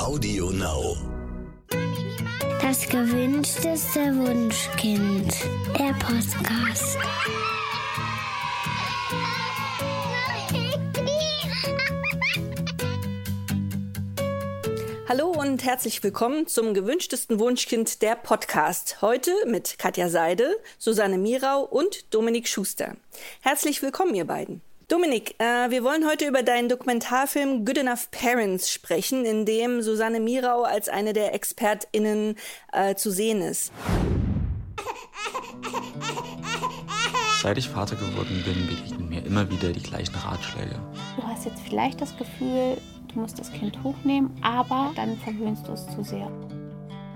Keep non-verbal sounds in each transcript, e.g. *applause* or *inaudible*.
Audio Now. Das gewünschteste Wunschkind. Der Podcast. Hallo und herzlich willkommen zum gewünschtesten Wunschkind der Podcast. Heute mit Katja Seide, Susanne Mirau und Dominik Schuster. Herzlich willkommen, ihr beiden. Dominik, äh, wir wollen heute über deinen Dokumentarfilm Good Enough Parents sprechen, in dem Susanne Mirau als eine der ExpertInnen äh, zu sehen ist. Seit ich Vater geworden bin, begegnen mir immer wieder die gleichen Ratschläge. Du hast jetzt vielleicht das Gefühl, du musst das Kind hochnehmen, aber dann verwöhnst du es zu sehr.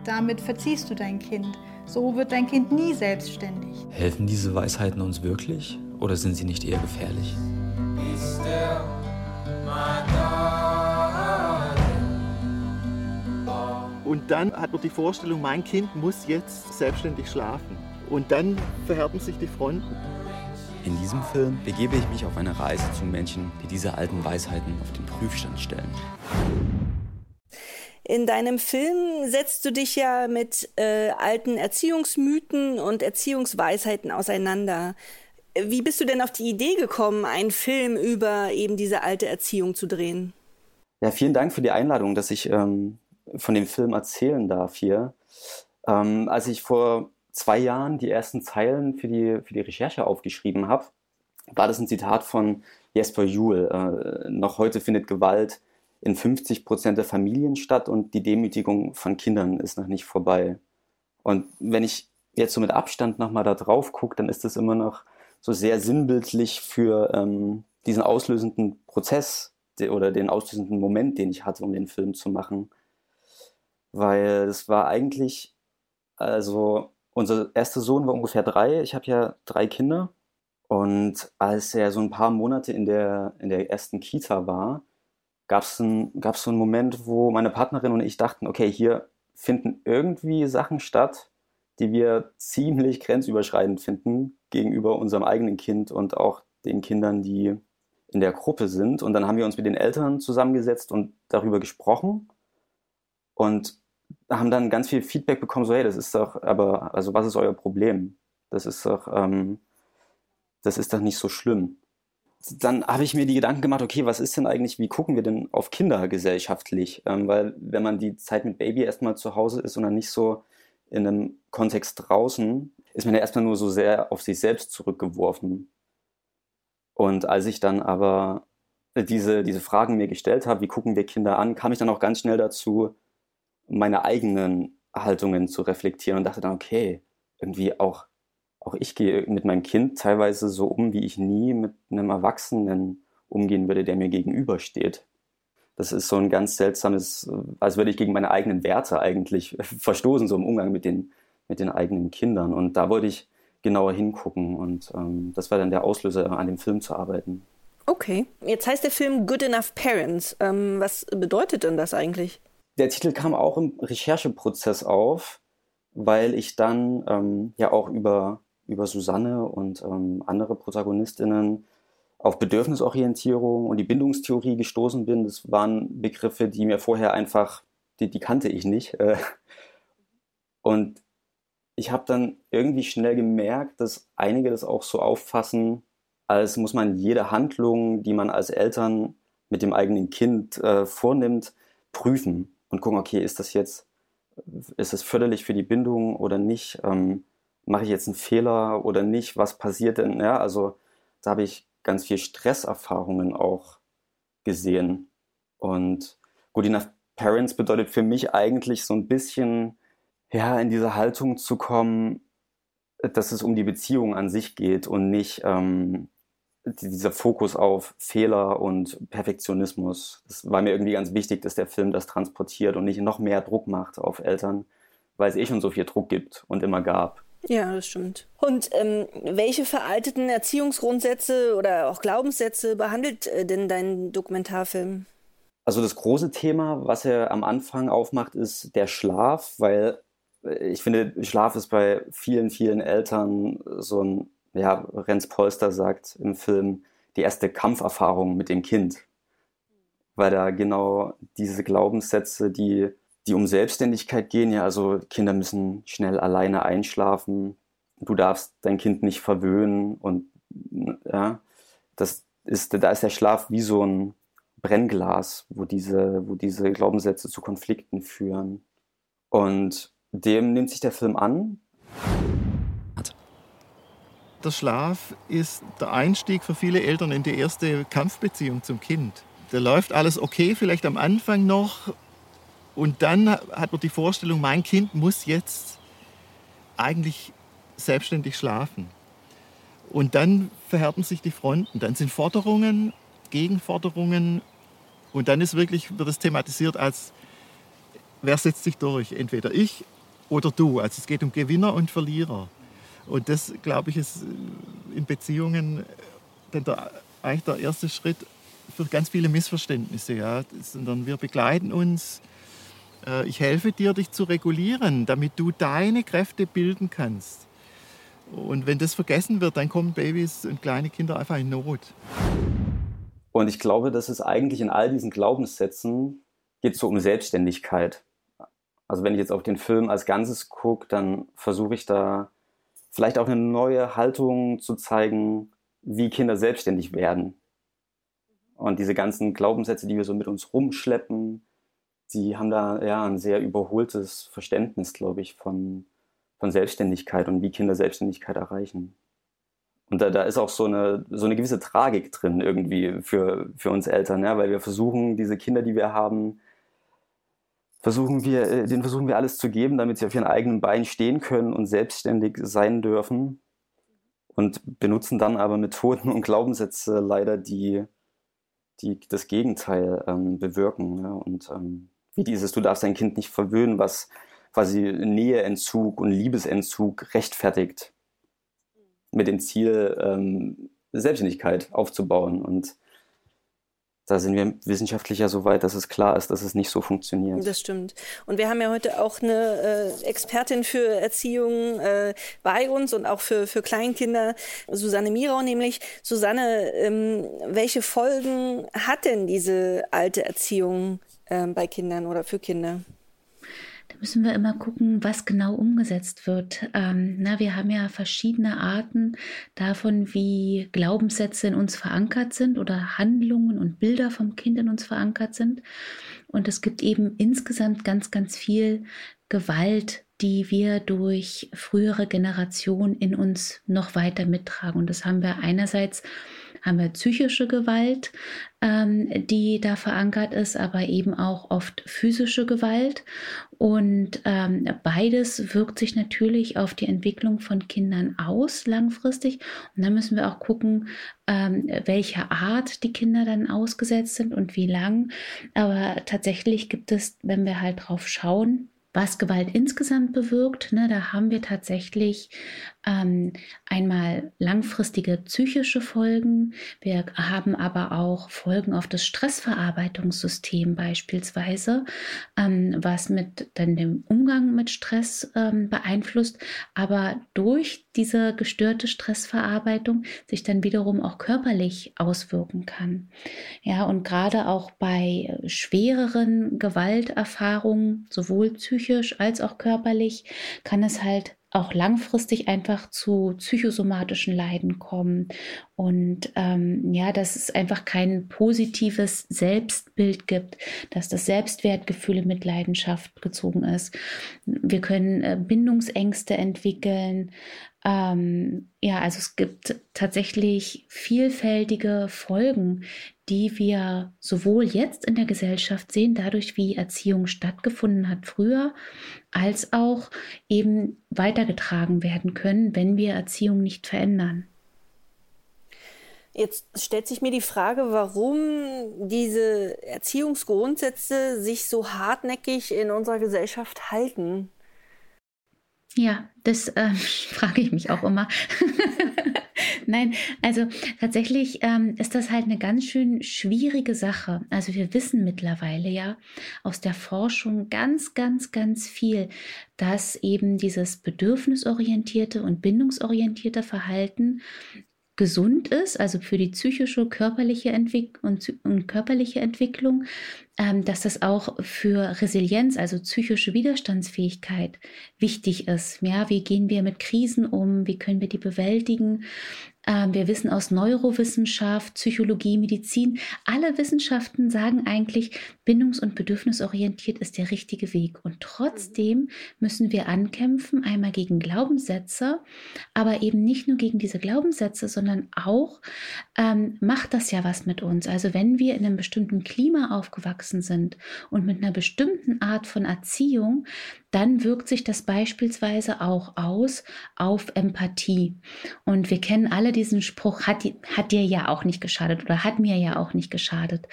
Damit verziehst du dein Kind. So wird dein Kind nie selbstständig. Helfen diese Weisheiten uns wirklich oder sind sie nicht eher gefährlich? Und dann hat man die Vorstellung, mein Kind muss jetzt selbstständig schlafen. Und dann verhärten sich die Fronten. In diesem Film begebe ich mich auf eine Reise zu Menschen, die diese alten Weisheiten auf den Prüfstand stellen. In deinem Film setzt du dich ja mit äh, alten Erziehungsmythen und Erziehungsweisheiten auseinander. Wie bist du denn auf die Idee gekommen, einen Film über eben diese alte Erziehung zu drehen? Ja, vielen Dank für die Einladung, dass ich ähm, von dem Film erzählen darf hier. Ähm, als ich vor zwei Jahren die ersten Zeilen für die, für die Recherche aufgeschrieben habe, war das ein Zitat von Jesper Juhl. Äh, noch heute findet Gewalt in 50 Prozent der Familien statt und die Demütigung von Kindern ist noch nicht vorbei. Und wenn ich jetzt so mit Abstand nochmal da drauf gucke, dann ist das immer noch so sehr sinnbildlich für ähm, diesen auslösenden Prozess de, oder den auslösenden Moment, den ich hatte, um den Film zu machen. Weil es war eigentlich, also unser erster Sohn war ungefähr drei. Ich habe ja drei Kinder. Und als er so ein paar Monate in der, in der ersten Kita war, gab es gab's so einen Moment, wo meine Partnerin und ich dachten, okay, hier finden irgendwie Sachen statt, die wir ziemlich grenzüberschreitend finden gegenüber unserem eigenen Kind und auch den Kindern, die in der Gruppe sind. Und dann haben wir uns mit den Eltern zusammengesetzt und darüber gesprochen und haben dann ganz viel Feedback bekommen, so hey, das ist doch, aber, also was ist euer Problem? Das ist doch, ähm, das ist doch nicht so schlimm. Dann habe ich mir die Gedanken gemacht, okay, was ist denn eigentlich, wie gucken wir denn auf Kinder gesellschaftlich? Ähm, weil wenn man die Zeit mit Baby erstmal zu Hause ist und dann nicht so in einem Kontext draußen, ist man ja erstmal nur so sehr auf sich selbst zurückgeworfen. Und als ich dann aber diese, diese Fragen mir gestellt habe, wie gucken wir Kinder an, kam ich dann auch ganz schnell dazu, meine eigenen Haltungen zu reflektieren und dachte dann, okay, irgendwie auch, auch ich gehe mit meinem Kind teilweise so um, wie ich nie mit einem Erwachsenen umgehen würde, der mir gegenübersteht. Das ist so ein ganz seltsames, als würde ich gegen meine eigenen Werte eigentlich *laughs* verstoßen, so im Umgang mit den, mit den eigenen Kindern. Und da wollte ich genauer hingucken und ähm, das war dann der Auslöser, an dem Film zu arbeiten. Okay, jetzt heißt der Film Good Enough Parents. Ähm, was bedeutet denn das eigentlich? Der Titel kam auch im Rechercheprozess auf, weil ich dann ähm, ja auch über, über Susanne und ähm, andere Protagonistinnen auf Bedürfnisorientierung und die Bindungstheorie gestoßen bin. Das waren Begriffe, die mir vorher einfach, die, die kannte ich nicht. Äh. Und ich habe dann irgendwie schnell gemerkt, dass einige das auch so auffassen, als muss man jede Handlung, die man als Eltern mit dem eigenen Kind äh, vornimmt, prüfen und gucken, okay, ist das jetzt, ist das förderlich für die Bindung oder nicht? Ähm, Mache ich jetzt einen Fehler oder nicht? Was passiert denn? Ja, also da habe ich ganz viel Stresserfahrungen auch gesehen. Und Good Enough Parents bedeutet für mich eigentlich so ein bisschen, ja, in diese Haltung zu kommen, dass es um die Beziehung an sich geht und nicht ähm, dieser Fokus auf Fehler und Perfektionismus. Das war mir irgendwie ganz wichtig, dass der Film das transportiert und nicht noch mehr Druck macht auf Eltern, weil es eh schon so viel Druck gibt und immer gab. Ja, das stimmt. Und ähm, welche veralteten Erziehungsgrundsätze oder auch Glaubenssätze behandelt äh, denn dein Dokumentarfilm? Also das große Thema, was er am Anfang aufmacht, ist der Schlaf, weil äh, ich finde, Schlaf ist bei vielen, vielen Eltern so ein, ja, Renz Polster sagt im Film, die erste Kampferfahrung mit dem Kind. weil da genau diese Glaubenssätze, die, die um Selbstständigkeit gehen, ja, also Kinder müssen schnell alleine einschlafen, du darfst dein Kind nicht verwöhnen und ja, das ist, da ist der Schlaf wie so ein Brennglas, wo diese, wo diese Glaubenssätze zu Konflikten führen. Und dem nimmt sich der Film an. Der Schlaf ist der Einstieg für viele Eltern in die erste Kampfbeziehung zum Kind. Da läuft alles okay, vielleicht am Anfang noch. Und dann hat man die Vorstellung, mein Kind muss jetzt eigentlich selbstständig schlafen. Und dann verhärten sich die Fronten. Dann sind Forderungen, Gegenforderungen. Und dann ist wirklich, wird es thematisiert als, wer setzt sich durch? Entweder ich oder du. Also es geht um Gewinner und Verlierer. Und das, glaube ich, ist in Beziehungen dann der, eigentlich der erste Schritt für ganz viele Missverständnisse. Ja. Sondern wir begleiten uns. Äh, ich helfe dir, dich zu regulieren, damit du deine Kräfte bilden kannst. Und wenn das vergessen wird, dann kommen Babys und kleine Kinder einfach in Not. Und ich glaube, dass es eigentlich in all diesen Glaubenssätzen geht so um Selbstständigkeit. Also wenn ich jetzt auf den Film als Ganzes gucke, dann versuche ich da vielleicht auch eine neue Haltung zu zeigen, wie Kinder selbstständig werden. Und diese ganzen Glaubenssätze, die wir so mit uns rumschleppen, die haben da ja ein sehr überholtes Verständnis, glaube ich, von, von Selbstständigkeit und wie Kinder Selbstständigkeit erreichen. Und da, da ist auch so eine, so eine gewisse Tragik drin irgendwie für, für uns Eltern, ja, weil wir versuchen, diese Kinder, die wir haben, versuchen wir, äh, denen versuchen wir alles zu geben, damit sie auf ihren eigenen Beinen stehen können und selbstständig sein dürfen. Und benutzen dann aber Methoden und Glaubenssätze leider, die, die das Gegenteil ähm, bewirken. Ja? Und ähm, wie dieses, du darfst dein Kind nicht verwöhnen, was quasi Näheentzug und Liebesentzug rechtfertigt. Mit dem Ziel, ähm, Selbstständigkeit aufzubauen. Und da sind wir wissenschaftlich ja so weit, dass es klar ist, dass es nicht so funktioniert. Das stimmt. Und wir haben ja heute auch eine äh, Expertin für Erziehung äh, bei uns und auch für, für Kleinkinder, Susanne Mirau nämlich. Susanne, ähm, welche Folgen hat denn diese alte Erziehung äh, bei Kindern oder für Kinder? Da müssen wir immer gucken, was genau umgesetzt wird. Ähm, na, wir haben ja verschiedene Arten davon, wie Glaubenssätze in uns verankert sind oder Handlungen und Bilder vom Kind in uns verankert sind. Und es gibt eben insgesamt ganz, ganz viel Gewalt, die wir durch frühere Generationen in uns noch weiter mittragen. Und das haben wir einerseits haben wir psychische Gewalt, ähm, die da verankert ist, aber eben auch oft physische Gewalt. Und ähm, beides wirkt sich natürlich auf die Entwicklung von Kindern aus langfristig. Und da müssen wir auch gucken, ähm, welcher Art die Kinder dann ausgesetzt sind und wie lang. Aber tatsächlich gibt es, wenn wir halt drauf schauen, was Gewalt insgesamt bewirkt. Ne, da haben wir tatsächlich ähm, einmal langfristige psychische Folgen. Wir haben aber auch Folgen auf das Stressverarbeitungssystem beispielsweise, ähm, was mit dann dem Umgang mit Stress ähm, beeinflusst, aber durch diese gestörte Stressverarbeitung sich dann wiederum auch körperlich auswirken kann. Ja, und gerade auch bei schwereren Gewalterfahrungen, sowohl psychisch als auch körperlich, kann es halt auch langfristig einfach zu psychosomatischen Leiden kommen. Und ähm, ja, dass es einfach kein positives Selbstbild gibt, dass das Selbstwertgefühl mit Leidenschaft gezogen ist. Wir können äh, Bindungsängste entwickeln, ähm, ja, also es gibt tatsächlich vielfältige Folgen, die wir sowohl jetzt in der Gesellschaft sehen, dadurch wie Erziehung stattgefunden hat früher, als auch eben weitergetragen werden können, wenn wir Erziehung nicht verändern. Jetzt stellt sich mir die Frage, warum diese Erziehungsgrundsätze sich so hartnäckig in unserer Gesellschaft halten. Ja, das äh, *laughs* frage ich mich auch immer. *laughs* Nein, also tatsächlich ähm, ist das halt eine ganz schön schwierige Sache. Also wir wissen mittlerweile ja aus der Forschung ganz, ganz, ganz viel, dass eben dieses bedürfnisorientierte und bindungsorientierte Verhalten gesund ist, also für die psychische, körperliche Entwick und, und körperliche Entwicklung, ähm, dass das auch für Resilienz, also psychische Widerstandsfähigkeit wichtig ist. Ja, wie gehen wir mit Krisen um? Wie können wir die bewältigen? Ähm, wir wissen aus Neurowissenschaft, Psychologie, Medizin, alle Wissenschaften sagen eigentlich, bindungs- und bedürfnisorientiert ist der richtige Weg. Und trotzdem müssen wir ankämpfen, einmal gegen Glaubenssätze, aber eben nicht nur gegen diese Glaubenssätze, sondern auch ähm, macht das ja was mit uns. Also wenn wir in einem bestimmten Klima aufgewachsen sind und mit einer bestimmten Art von Erziehung, dann wirkt sich das beispielsweise auch aus auf Empathie. Und wir kennen alle diesen Spruch, hat, hat dir ja auch nicht geschadet oder hat mir ja auch nicht geschadet.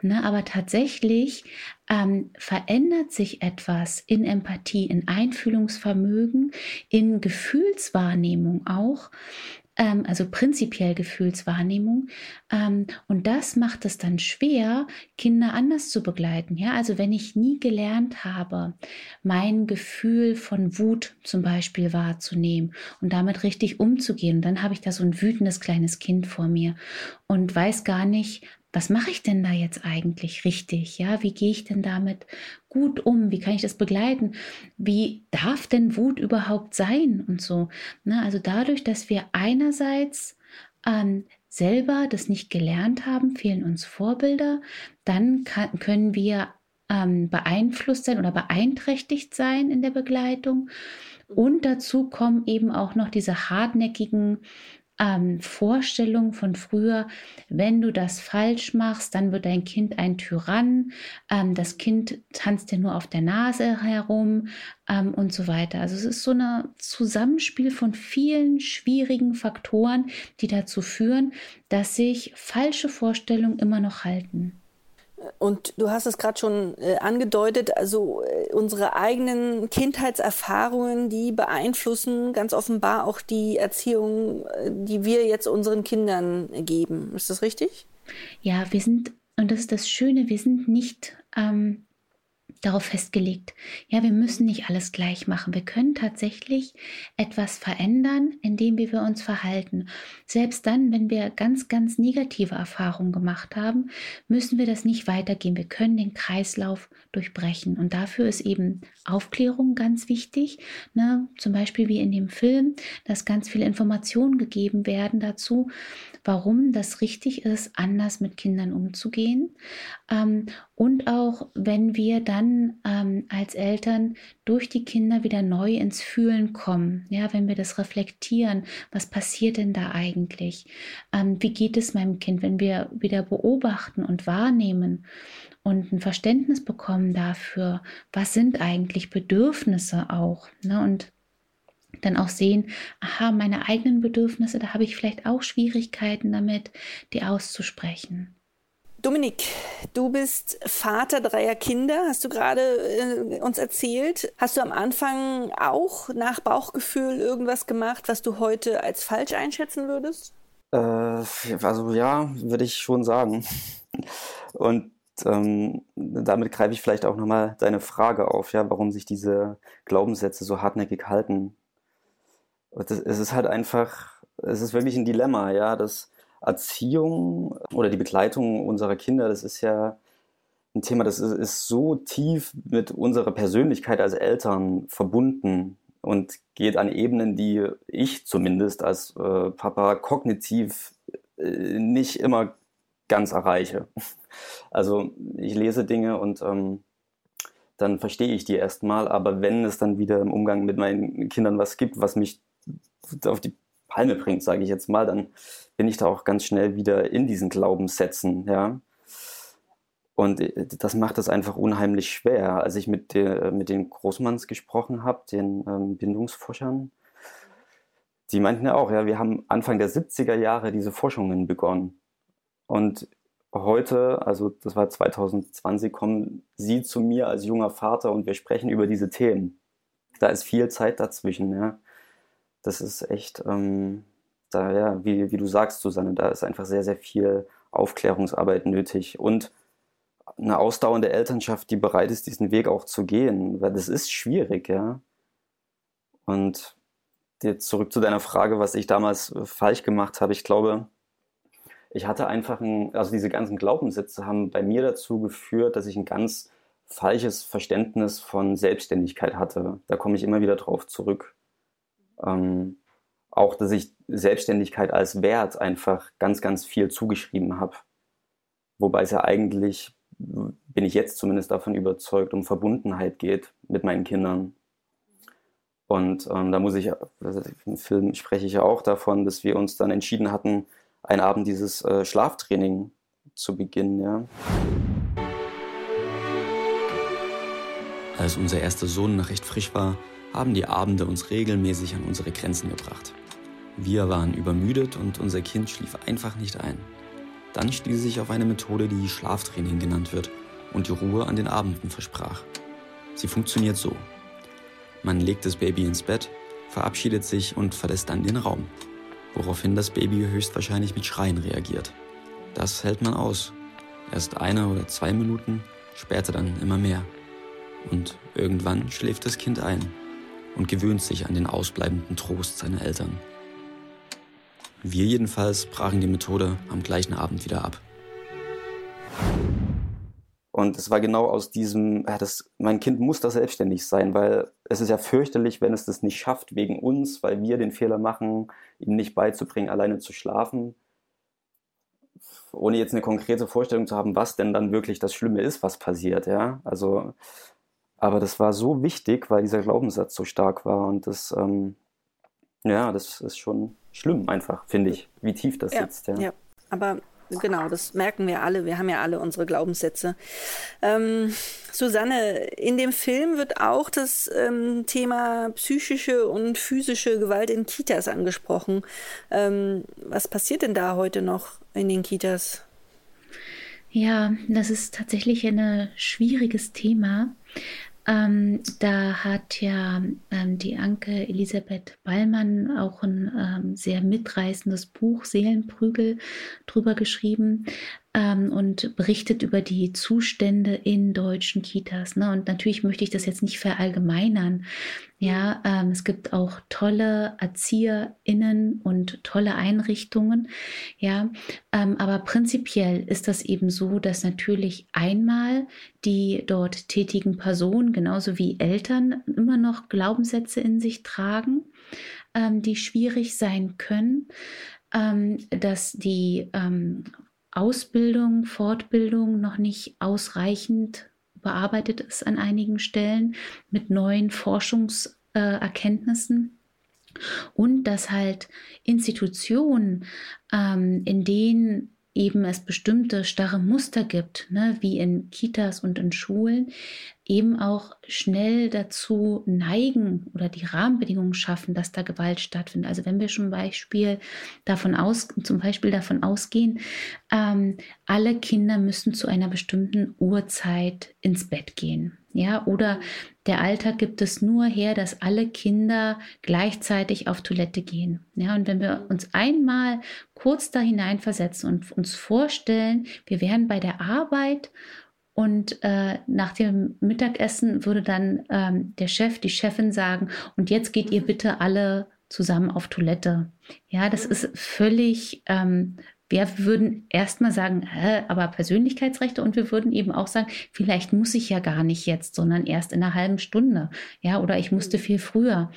Ne, aber tatsächlich ähm, verändert sich etwas in Empathie, in Einfühlungsvermögen, in Gefühlswahrnehmung auch, ähm, also prinzipiell Gefühlswahrnehmung. Ähm, und das macht es dann schwer, Kinder anders zu begleiten. Ja, also wenn ich nie gelernt habe, mein Gefühl von Wut zum Beispiel wahrzunehmen und damit richtig umzugehen, dann habe ich da so ein wütendes kleines Kind vor mir und weiß gar nicht, was mache ich denn da jetzt eigentlich richtig? Ja, wie gehe ich denn damit gut um? Wie kann ich das begleiten? Wie darf denn Wut überhaupt sein und so? Na, also dadurch, dass wir einerseits ähm, selber das nicht gelernt haben, fehlen uns Vorbilder, dann kann, können wir ähm, beeinflusst sein oder beeinträchtigt sein in der Begleitung. Und dazu kommen eben auch noch diese hartnäckigen ähm, Vorstellung von früher, wenn du das falsch machst, dann wird dein Kind ein Tyrann, ähm, das Kind tanzt dir nur auf der Nase herum ähm, und so weiter. Also es ist so ein Zusammenspiel von vielen schwierigen Faktoren, die dazu führen, dass sich falsche Vorstellungen immer noch halten. Und du hast es gerade schon äh, angedeutet, also äh, unsere eigenen Kindheitserfahrungen, die beeinflussen ganz offenbar auch die Erziehung, äh, die wir jetzt unseren Kindern geben. Ist das richtig? Ja, wir sind, und das ist das Schöne, wir sind nicht ähm, darauf festgelegt. Ja, wir müssen nicht alles gleich machen. Wir können tatsächlich etwas verändern, indem wir uns verhalten. Selbst dann, wenn wir ganz, ganz negative Erfahrungen gemacht haben, müssen wir das nicht weitergehen. Wir können den Kreislauf durchbrechen. Und dafür ist eben Aufklärung ganz wichtig. Ne? Zum Beispiel wie in dem Film, dass ganz viele Informationen gegeben werden dazu, warum das richtig ist, anders mit Kindern umzugehen. Ähm, und auch, wenn wir dann ähm, als Eltern durch die Kinder wieder neu ins Fühlen kommen, ja, wenn wir das reflektieren, was passiert denn da eigentlich? Ähm, wie geht es meinem Kind, wenn wir wieder beobachten und wahrnehmen und ein Verständnis bekommen dafür, was sind eigentlich Bedürfnisse auch? Ne? Und dann auch sehen, aha, meine eigenen Bedürfnisse, da habe ich vielleicht auch Schwierigkeiten damit, die auszusprechen. Dominik, du bist Vater dreier Kinder, hast du gerade äh, uns erzählt. Hast du am Anfang auch nach Bauchgefühl irgendwas gemacht, was du heute als falsch einschätzen würdest? Äh, also ja, würde ich schon sagen. Und ähm, damit greife ich vielleicht auch nochmal deine Frage auf, ja, warum sich diese Glaubenssätze so hartnäckig halten das, es ist halt einfach, es ist wirklich ein Dilemma, ja, dass Erziehung oder die Begleitung unserer Kinder, das ist ja ein Thema, das ist, ist so tief mit unserer Persönlichkeit als Eltern verbunden und geht an Ebenen, die ich zumindest als äh, Papa kognitiv äh, nicht immer ganz erreiche. Also ich lese Dinge und ähm, dann verstehe ich die erstmal, aber wenn es dann wieder im Umgang mit meinen Kindern was gibt, was mich auf die Palme bringt, sage ich jetzt mal, dann bin ich da auch ganz schnell wieder in diesen Glaubenssätzen, ja. Und äh, das macht es einfach unheimlich schwer. Als ich mit, der, mit den Großmanns gesprochen habe, den ähm, Bindungsforschern, die meinten ja auch, ja, wir haben Anfang der 70er Jahre diese Forschungen begonnen. Und heute, also das war 2020, kommen Sie zu mir als junger Vater und wir sprechen über diese Themen. Da ist viel Zeit dazwischen, ja das ist echt, ähm, da, ja, wie, wie du sagst, Susanne, da ist einfach sehr, sehr viel Aufklärungsarbeit nötig und eine ausdauernde Elternschaft, die bereit ist, diesen Weg auch zu gehen, weil das ist schwierig, ja. Und jetzt zurück zu deiner Frage, was ich damals äh, falsch gemacht habe. Ich glaube, ich hatte einfach ein, also diese ganzen Glaubenssätze haben bei mir dazu geführt, dass ich ein ganz falsches Verständnis von Selbstständigkeit hatte. Da komme ich immer wieder drauf zurück. Ähm, auch, dass ich Selbstständigkeit als Wert einfach ganz, ganz viel zugeschrieben habe. Wobei es ja eigentlich, bin ich jetzt zumindest davon überzeugt, um Verbundenheit geht mit meinen Kindern. Und ähm, da muss ich, also im Film spreche ich ja auch davon, dass wir uns dann entschieden hatten, einen Abend dieses äh, Schlaftraining zu beginnen. Ja. Als unser erster Sohn noch recht frisch war, haben die Abende uns regelmäßig an unsere Grenzen gebracht. Wir waren übermüdet und unser Kind schlief einfach nicht ein. Dann stieß ich auf eine Methode, die Schlaftraining genannt wird und die Ruhe an den Abenden versprach. Sie funktioniert so. Man legt das Baby ins Bett, verabschiedet sich und verlässt dann den Raum, woraufhin das Baby höchstwahrscheinlich mit Schreien reagiert. Das hält man aus. Erst eine oder zwei Minuten, später dann immer mehr. Und irgendwann schläft das Kind ein und gewöhnt sich an den ausbleibenden Trost seiner Eltern. Wir jedenfalls brachen die Methode am gleichen Abend wieder ab. Und es war genau aus diesem, ja, das, mein Kind muss da selbstständig sein, weil es ist ja fürchterlich, wenn es das nicht schafft wegen uns, weil wir den Fehler machen, ihm nicht beizubringen, alleine zu schlafen. Ohne jetzt eine konkrete Vorstellung zu haben, was denn dann wirklich das Schlimme ist, was passiert, ja. Also, aber das war so wichtig, weil dieser Glaubenssatz so stark war und das, ähm, ja, das ist schon schlimm einfach, finde ich, wie tief das ja, sitzt. Ja. ja, aber genau, das merken wir alle. Wir haben ja alle unsere Glaubenssätze. Ähm, Susanne, in dem Film wird auch das ähm, Thema psychische und physische Gewalt in Kitas angesprochen. Ähm, was passiert denn da heute noch in den Kitas? Ja, das ist tatsächlich ein schwieriges Thema. Ähm, da hat ja ähm, die Anke Elisabeth Ballmann auch ein ähm, sehr mitreißendes Buch Seelenprügel drüber geschrieben ähm, und berichtet über die Zustände in deutschen Kitas. Ne? Und natürlich möchte ich das jetzt nicht verallgemeinern. Ja, ähm, es gibt auch tolle ErzieherInnen und tolle Einrichtungen. Ja, ähm, aber prinzipiell ist das eben so, dass natürlich einmal die dort tätigen Personen genauso wie Eltern immer noch Glaubenssätze in sich tragen, ähm, die schwierig sein können ähm, dass die ähm, Ausbildung, Fortbildung noch nicht ausreichend bearbeitet ist an einigen Stellen mit neuen Forschungserkenntnissen. Und dass halt Institutionen, ähm, in denen eben es bestimmte starre Muster gibt, ne, wie in Kitas und in Schulen, eben auch schnell dazu neigen oder die Rahmenbedingungen schaffen, dass da Gewalt stattfindet. Also wenn wir zum Beispiel davon aus, zum Beispiel davon ausgehen, ähm, alle Kinder müssen zu einer bestimmten Uhrzeit ins Bett gehen. Ja, oder der Alltag gibt es nur her, dass alle Kinder gleichzeitig auf Toilette gehen. Ja, und wenn wir uns einmal kurz da hineinversetzen und uns vorstellen, wir wären bei der Arbeit und äh, nach dem Mittagessen würde dann ähm, der Chef, die Chefin sagen, und jetzt geht ihr bitte alle zusammen auf Toilette. Ja, das ist völlig ähm, wir würden erstmal sagen, hä, aber Persönlichkeitsrechte und wir würden eben auch sagen, vielleicht muss ich ja gar nicht jetzt, sondern erst in einer halben Stunde. Ja, oder ich musste viel früher.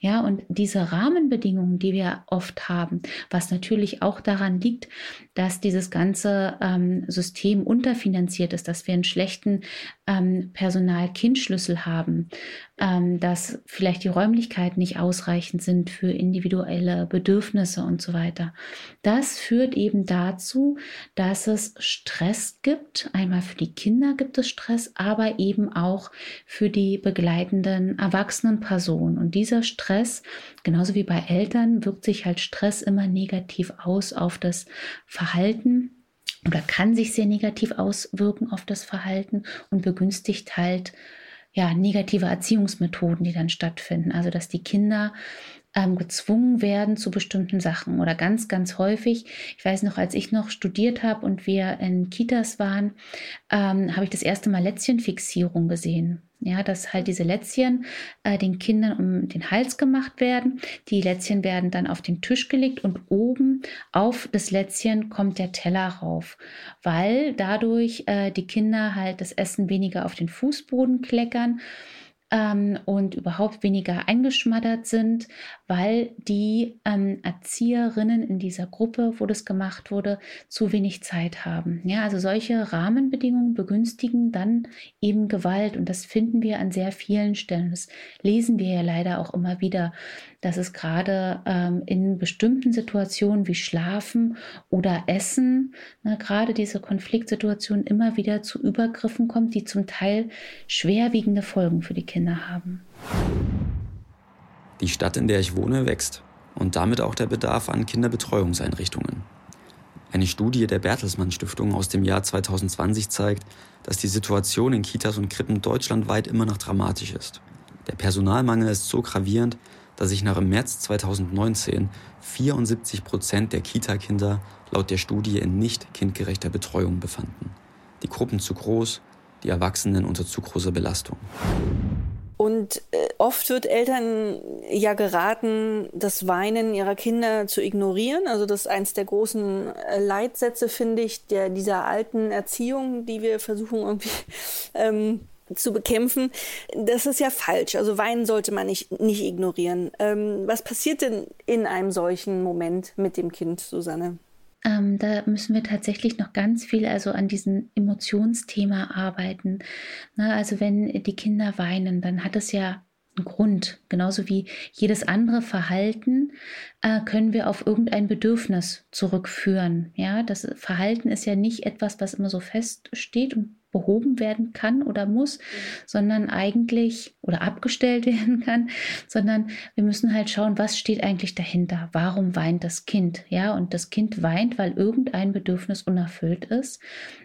Ja, und diese Rahmenbedingungen, die wir oft haben, was natürlich auch daran liegt, dass dieses ganze ähm, System unterfinanziert ist, dass wir einen schlechten ähm, Personal-Kind-Schlüssel haben, ähm, dass vielleicht die Räumlichkeiten nicht ausreichend sind für individuelle Bedürfnisse und so weiter. Das führt eben dazu, dass es Stress gibt. Einmal für die Kinder gibt es Stress, aber eben auch für die begleitenden erwachsenen Personen. Und dieser Stress, genauso wie bei Eltern, wirkt sich halt Stress immer negativ aus auf das Verhalten oder kann sich sehr negativ auswirken auf das Verhalten und begünstigt halt ja, negative Erziehungsmethoden, die dann stattfinden. Also, dass die Kinder ähm, gezwungen werden zu bestimmten Sachen oder ganz, ganz häufig. Ich weiß noch, als ich noch studiert habe und wir in Kitas waren, ähm, habe ich das erste Mal Lätzchenfixierung gesehen. Ja, dass halt diese Lätzchen äh, den Kindern um den Hals gemacht werden. Die Lätzchen werden dann auf den Tisch gelegt und oben auf das Lätzchen kommt der Teller rauf, weil dadurch äh, die Kinder halt das Essen weniger auf den Fußboden kleckern ähm, und überhaupt weniger eingeschmattert sind, weil die ähm, Erzieherinnen in dieser Gruppe, wo das gemacht wurde, zu wenig Zeit haben. Ja, also solche Rahmenbedingungen begünstigen dann eben Gewalt und das finden wir an sehr vielen Stellen. Das lesen wir ja leider auch immer wieder dass es gerade ähm, in bestimmten Situationen wie Schlafen oder Essen, ne, gerade diese Konfliktsituationen immer wieder zu Übergriffen kommt, die zum Teil schwerwiegende Folgen für die Kinder haben. Die Stadt, in der ich wohne, wächst und damit auch der Bedarf an Kinderbetreuungseinrichtungen. Eine Studie der Bertelsmann Stiftung aus dem Jahr 2020 zeigt, dass die Situation in Kitas und Krippen deutschlandweit immer noch dramatisch ist. Der Personalmangel ist so gravierend, dass sich nach im März 2019 74 Prozent der Kita-Kinder laut der Studie in nicht kindgerechter Betreuung befanden. Die Gruppen zu groß, die Erwachsenen unter zu großer Belastung. Und äh, oft wird Eltern ja geraten, das Weinen ihrer Kinder zu ignorieren. Also das ist eins der großen äh, Leitsätze, finde ich, der, dieser alten Erziehung, die wir versuchen irgendwie *laughs* ähm, zu bekämpfen. Das ist ja falsch. Also Weinen sollte man nicht, nicht ignorieren. Ähm, was passiert denn in einem solchen Moment mit dem Kind, Susanne? Ähm, da müssen wir tatsächlich noch ganz viel also an diesem Emotionsthema arbeiten. Na, also wenn die Kinder weinen, dann hat es ja einen Grund. Genauso wie jedes andere Verhalten äh, können wir auf irgendein Bedürfnis zurückführen. Ja, das Verhalten ist ja nicht etwas, was immer so feststeht und behoben werden kann oder muss, mhm. sondern eigentlich oder abgestellt *laughs* werden kann, sondern wir müssen halt schauen, was steht eigentlich dahinter? Warum weint das Kind? Ja, und das Kind weint, weil irgendein Bedürfnis unerfüllt ist.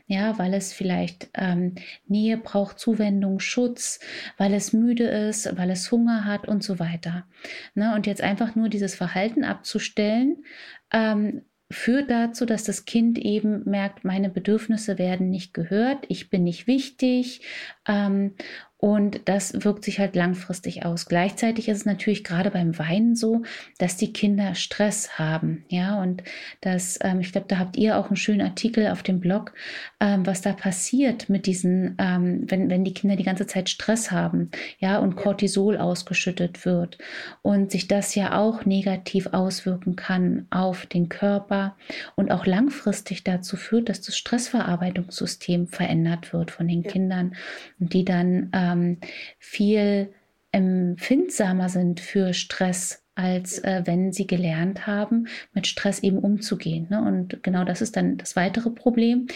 Ja, weil es vielleicht ähm, Nähe braucht, Zuwendung, Schutz, weil es müde ist, weil es Hunger hat und so weiter. Ne, und jetzt einfach nur dieses Verhalten abzustellen, ähm, führt dazu, dass das Kind eben merkt, meine Bedürfnisse werden nicht gehört, ich bin nicht wichtig ähm, und das wirkt sich halt langfristig aus. Gleichzeitig ist es natürlich gerade beim Weinen so, dass die Kinder Stress haben. Ja, und das, ähm, ich glaube, da habt ihr auch einen schönen Artikel auf dem Blog, ähm, was da passiert mit diesen, ähm, wenn, wenn die Kinder die ganze Zeit Stress haben, ja, und Cortisol ausgeschüttet wird und sich das ja auch negativ auswirken kann auf den Körper und auch langfristig dazu führt, dass das Stressverarbeitungssystem verändert wird von den ja. Kindern und die dann ähm, viel empfindsamer sind für Stress als äh, wenn sie gelernt haben, mit Stress eben umzugehen. Ne? Und genau das ist dann das weitere Problem.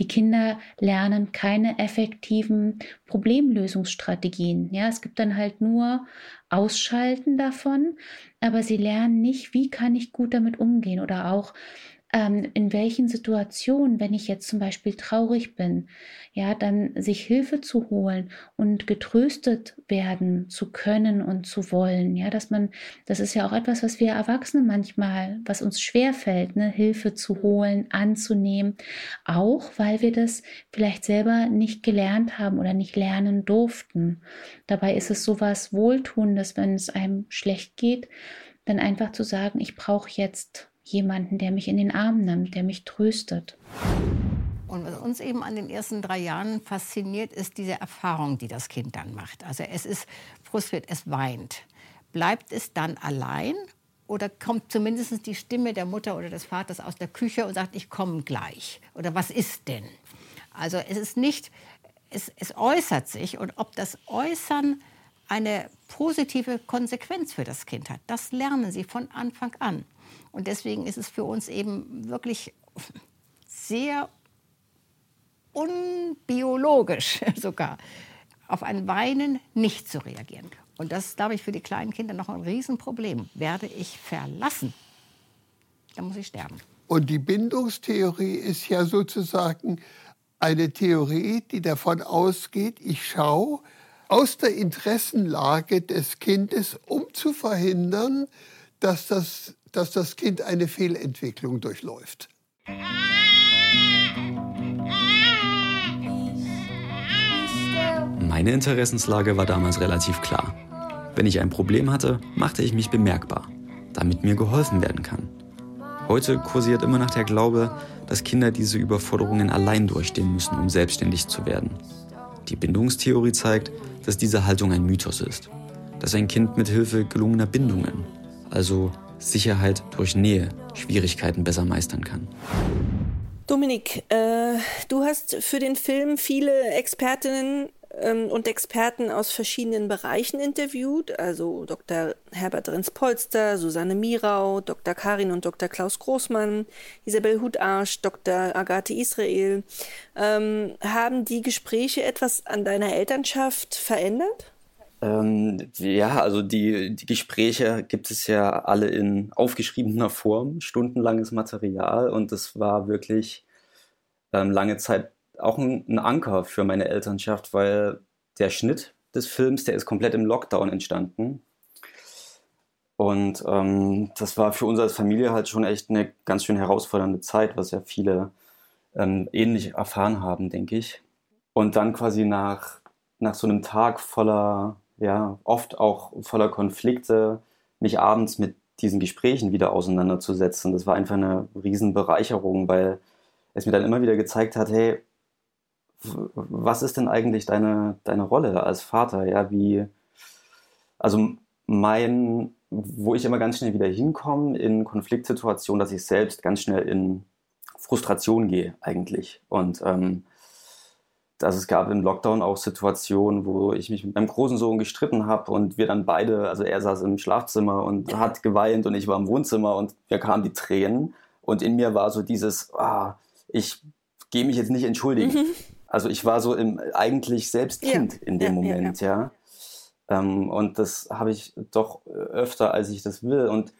Die Kinder lernen keine effektiven Problemlösungsstrategien. Ja, es gibt dann halt nur Ausschalten davon, aber sie lernen nicht, wie kann ich gut damit umgehen oder auch ähm, in welchen Situationen, wenn ich jetzt zum Beispiel traurig bin, ja, dann sich Hilfe zu holen und getröstet werden zu können und zu wollen, ja, dass man, das ist ja auch etwas, was wir Erwachsene manchmal, was uns schwer fällt, ne, Hilfe zu holen, anzunehmen, auch weil wir das vielleicht selber nicht gelernt haben oder nicht lernen durften. Dabei ist es sowas Wohltuendes, wenn es einem schlecht geht, dann einfach zu sagen, ich brauche jetzt jemanden, der mich in den Arm nimmt, der mich tröstet. Und was uns eben an den ersten drei Jahren fasziniert, ist diese Erfahrung, die das Kind dann macht. Also es ist frustriert, es weint. Bleibt es dann allein oder kommt zumindest die Stimme der Mutter oder des Vaters aus der Küche und sagt, ich komme gleich? Oder was ist denn? Also es ist nicht, es, es äußert sich und ob das Äußern eine positive Konsequenz für das Kind hat, das lernen sie von Anfang an. Und deswegen ist es für uns eben wirklich sehr unbiologisch *laughs* sogar, auf ein Weinen nicht zu reagieren. Und das ist, glaube ich, für die kleinen Kinder noch ein Riesenproblem. Werde ich verlassen, dann muss ich sterben. Und die Bindungstheorie ist ja sozusagen eine Theorie, die davon ausgeht, ich schaue aus der Interessenlage des Kindes, um zu verhindern, dass das dass das Kind eine Fehlentwicklung durchläuft. Meine Interessenslage war damals relativ klar. Wenn ich ein Problem hatte, machte ich mich bemerkbar, damit mir geholfen werden kann. Heute kursiert immer noch der Glaube, dass Kinder diese Überforderungen allein durchstehen müssen, um selbstständig zu werden. Die Bindungstheorie zeigt, dass diese Haltung ein Mythos ist. Dass ein Kind mit Hilfe gelungener Bindungen, also Sicherheit durch Nähe, Schwierigkeiten besser meistern kann. Dominik, äh, du hast für den Film viele Expertinnen ähm, und Experten aus verschiedenen Bereichen interviewt, also Dr. Herbert Renz-Polster, Susanne Mirau, Dr. Karin und Dr. Klaus Großmann, Isabel Hutarsch, Dr. Agathe Israel. Ähm, haben die Gespräche etwas an deiner Elternschaft verändert? Ähm, ja, also die, die Gespräche gibt es ja alle in aufgeschriebener Form, stundenlanges Material und das war wirklich ähm, lange Zeit auch ein, ein Anker für meine Elternschaft, weil der Schnitt des Films, der ist komplett im Lockdown entstanden. Und ähm, das war für uns als Familie halt schon echt eine ganz schön herausfordernde Zeit, was ja viele ähm, ähnlich erfahren haben, denke ich. Und dann quasi nach, nach so einem Tag voller, ja, oft auch voller Konflikte, mich abends mit diesen Gesprächen wieder auseinanderzusetzen, das war einfach eine Riesenbereicherung, weil es mir dann immer wieder gezeigt hat, hey, was ist denn eigentlich deine, deine Rolle als Vater? Ja, wie, also mein, wo ich immer ganz schnell wieder hinkomme in Konfliktsituationen, dass ich selbst ganz schnell in Frustration gehe eigentlich. Und ähm, dass es gab im Lockdown auch Situationen, wo ich mich mit meinem großen Sohn gestritten habe und wir dann beide, also er saß im Schlafzimmer und hat geweint und ich war im Wohnzimmer und mir kamen die Tränen und in mir war so dieses, ah, ich gehe mich jetzt nicht entschuldigen. Mhm. Also ich war so im, eigentlich selbst Kind ja. in dem ja, Moment, ja. ja. Ähm, und das habe ich doch öfter, als ich das will. Und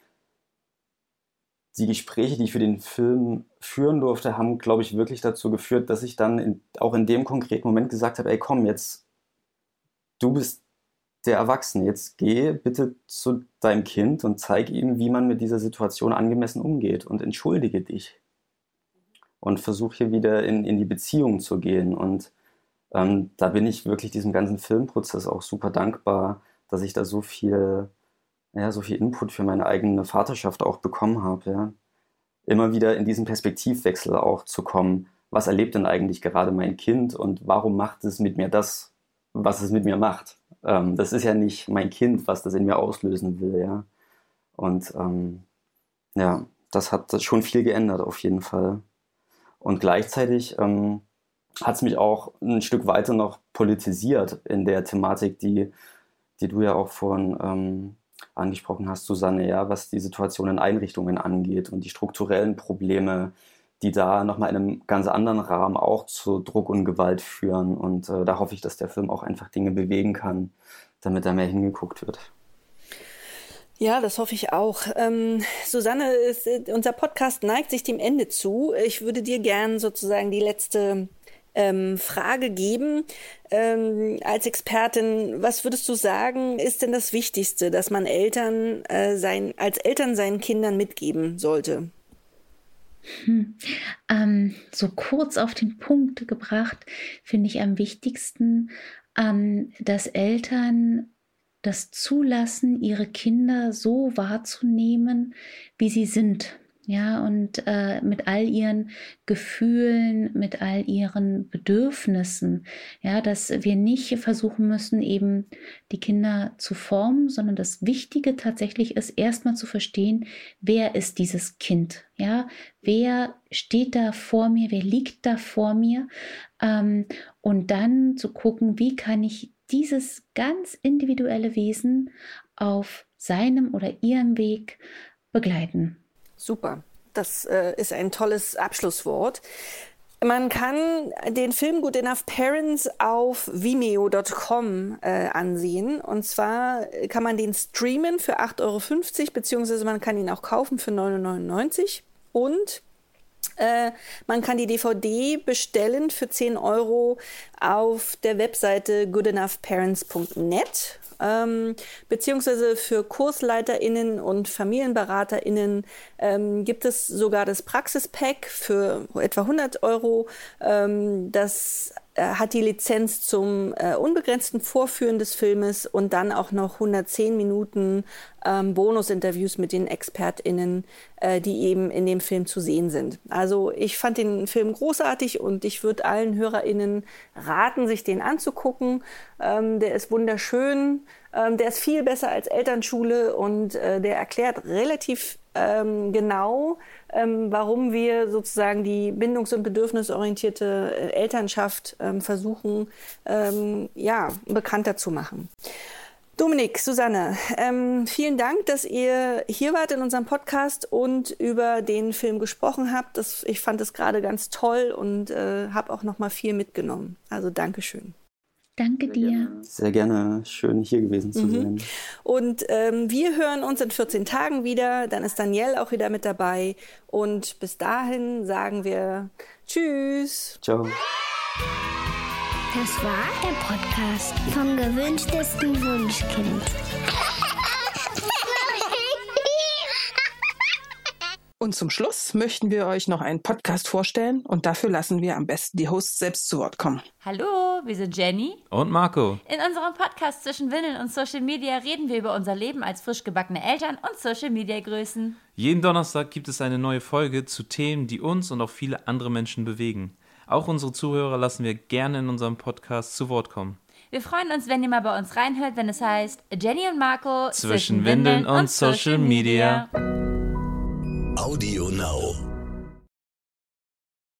die Gespräche, die ich für den Film führen durfte, haben, glaube ich, wirklich dazu geführt, dass ich dann in, auch in dem konkreten Moment gesagt habe, ey komm, jetzt, du bist der Erwachsene, jetzt geh bitte zu deinem Kind und zeig ihm, wie man mit dieser Situation angemessen umgeht und entschuldige dich und versuche hier wieder in, in die Beziehung zu gehen. Und ähm, da bin ich wirklich diesem ganzen Filmprozess auch super dankbar, dass ich da so viel, ja, so viel Input für meine eigene Vaterschaft auch bekommen habe. Ja. Immer wieder in diesen Perspektivwechsel auch zu kommen. Was erlebt denn eigentlich gerade mein Kind und warum macht es mit mir das, was es mit mir macht? Ähm, das ist ja nicht mein Kind, was das in mir auslösen will, ja. Und ähm, ja, das hat schon viel geändert auf jeden Fall. Und gleichzeitig ähm, hat es mich auch ein Stück weiter noch politisiert in der Thematik, die, die du ja auch vorhin ähm, angesprochen hast, Susanne, ja, was die Situation in Einrichtungen angeht und die strukturellen Probleme, die da nochmal in einem ganz anderen Rahmen auch zu Druck und Gewalt führen. Und äh, da hoffe ich, dass der Film auch einfach Dinge bewegen kann, damit da mehr hingeguckt wird. Ja, das hoffe ich auch. Ähm, Susanne, ist, unser Podcast neigt sich dem Ende zu. Ich würde dir gern sozusagen die letzte ähm, Frage geben. Ähm, als Expertin, was würdest du sagen, ist denn das Wichtigste, dass man Eltern äh, sein, als Eltern seinen Kindern mitgeben sollte? Hm. Ähm, so kurz auf den Punkt gebracht, finde ich am wichtigsten, ähm, dass Eltern das Zulassen, ihre Kinder so wahrzunehmen, wie sie sind. Ja, und äh, mit all ihren Gefühlen, mit all ihren Bedürfnissen, ja, dass wir nicht versuchen müssen, eben die Kinder zu formen, sondern das Wichtige tatsächlich ist, erstmal zu verstehen, wer ist dieses Kind, ja, wer steht da vor mir, wer liegt da vor mir, ähm, und dann zu gucken, wie kann ich dieses ganz individuelle Wesen auf seinem oder ihrem Weg begleiten. Super, das äh, ist ein tolles Abschlusswort. Man kann den Film Good Enough Parents auf vimeo.com äh, ansehen. Und zwar kann man den streamen für 8,50 Euro, beziehungsweise man kann ihn auch kaufen für 9,99 Euro. Und äh, man kann die DVD bestellen für 10 Euro auf der Webseite goodenoughparents.net. Ähm, beziehungsweise für KursleiterInnen und FamilienberaterInnen ähm, gibt es sogar das Praxispack für etwa 100 Euro. Ähm, das hat die Lizenz zum äh, unbegrenzten Vorführen des Filmes und dann auch noch 110 Minuten ähm, Bonusinterviews mit den ExpertInnen, äh, die eben in dem Film zu sehen sind. Also ich fand den Film großartig und ich würde allen HörerInnen raten, sich den anzugucken. Ähm, der ist wunderschön, ähm, der ist viel besser als Elternschule und äh, der erklärt relativ ähm, genau, ähm, warum wir sozusagen die bindungs- und bedürfnisorientierte äh, Elternschaft ähm, versuchen, ähm, ja, bekannter zu machen. Dominik, Susanne, ähm, vielen Dank, dass ihr hier wart in unserem Podcast und über den Film gesprochen habt. Das, ich fand es gerade ganz toll und äh, habe auch noch mal viel mitgenommen. Also Dankeschön. Danke dir. Sehr gerne. Schön hier gewesen zu mhm. sein. Und ähm, wir hören uns in 14 Tagen wieder. Dann ist Danielle auch wieder mit dabei. Und bis dahin sagen wir Tschüss. Ciao. Das war der Podcast vom gewünschtesten Wunschkind. Und zum Schluss möchten wir euch noch einen Podcast vorstellen und dafür lassen wir am besten die Hosts selbst zu Wort kommen. Hallo, wir sind Jenny und Marco. In unserem Podcast zwischen Windeln und Social Media reden wir über unser Leben als frisch gebackene Eltern und Social Media Größen. Jeden Donnerstag gibt es eine neue Folge zu Themen, die uns und auch viele andere Menschen bewegen. Auch unsere Zuhörer lassen wir gerne in unserem Podcast zu Wort kommen. Wir freuen uns, wenn ihr mal bei uns reinhört, wenn es heißt Jenny und Marco zwischen, zwischen Windeln und Social Media. Audio Now.